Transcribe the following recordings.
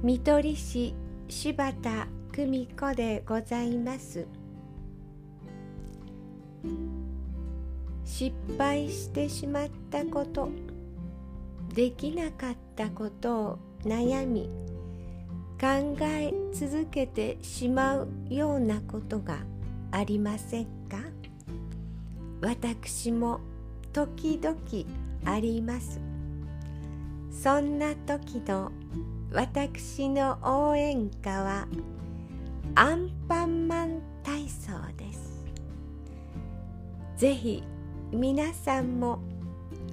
見取り師柴田久美子でございます。失敗してしまったことできなかったことを悩み考え続けてしまうようなことがありませんか？私も時々あります。そんな時の私の応援歌はアンパンマン体操です。ぜひ皆さんも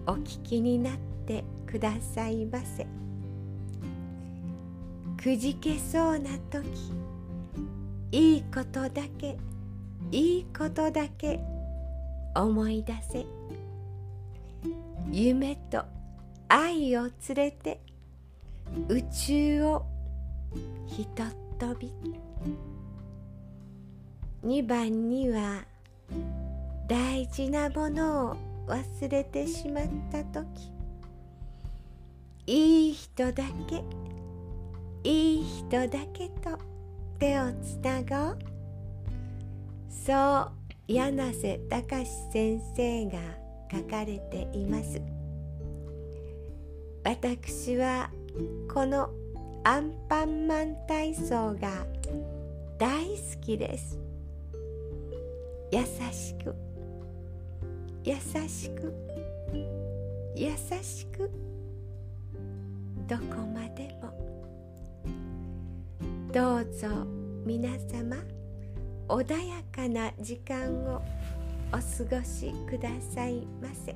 お聞きになってくださいませ。くじけそうな時いいことだけいいことだけ思い出せ。夢と愛を連れて宇宙をひとっ飛び。2番には大事なものを忘れてしまった時。いい人だけいい人だけと手をつなごう。そう柳瀬隆先生が書かれています。私はこのアンパンマン体操が大好きです。優しく。優しく。優しく。どこまでも。どうぞ皆様穏やかな時間をお過ごしくださいませ。